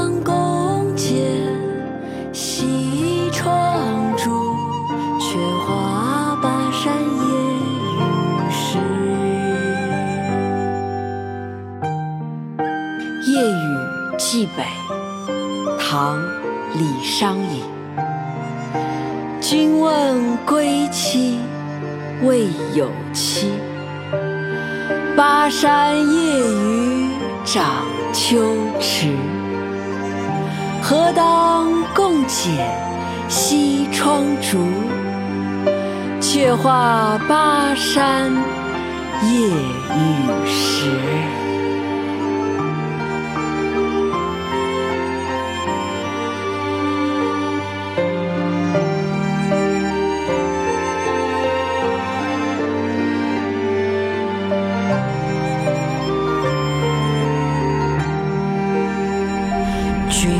何当共剪西窗烛？却话巴山夜雨时。《夜雨寄北》唐·李商隐。君问归期未有期，巴山夜雨涨秋池。何当共剪西窗烛？却话巴山夜雨时。君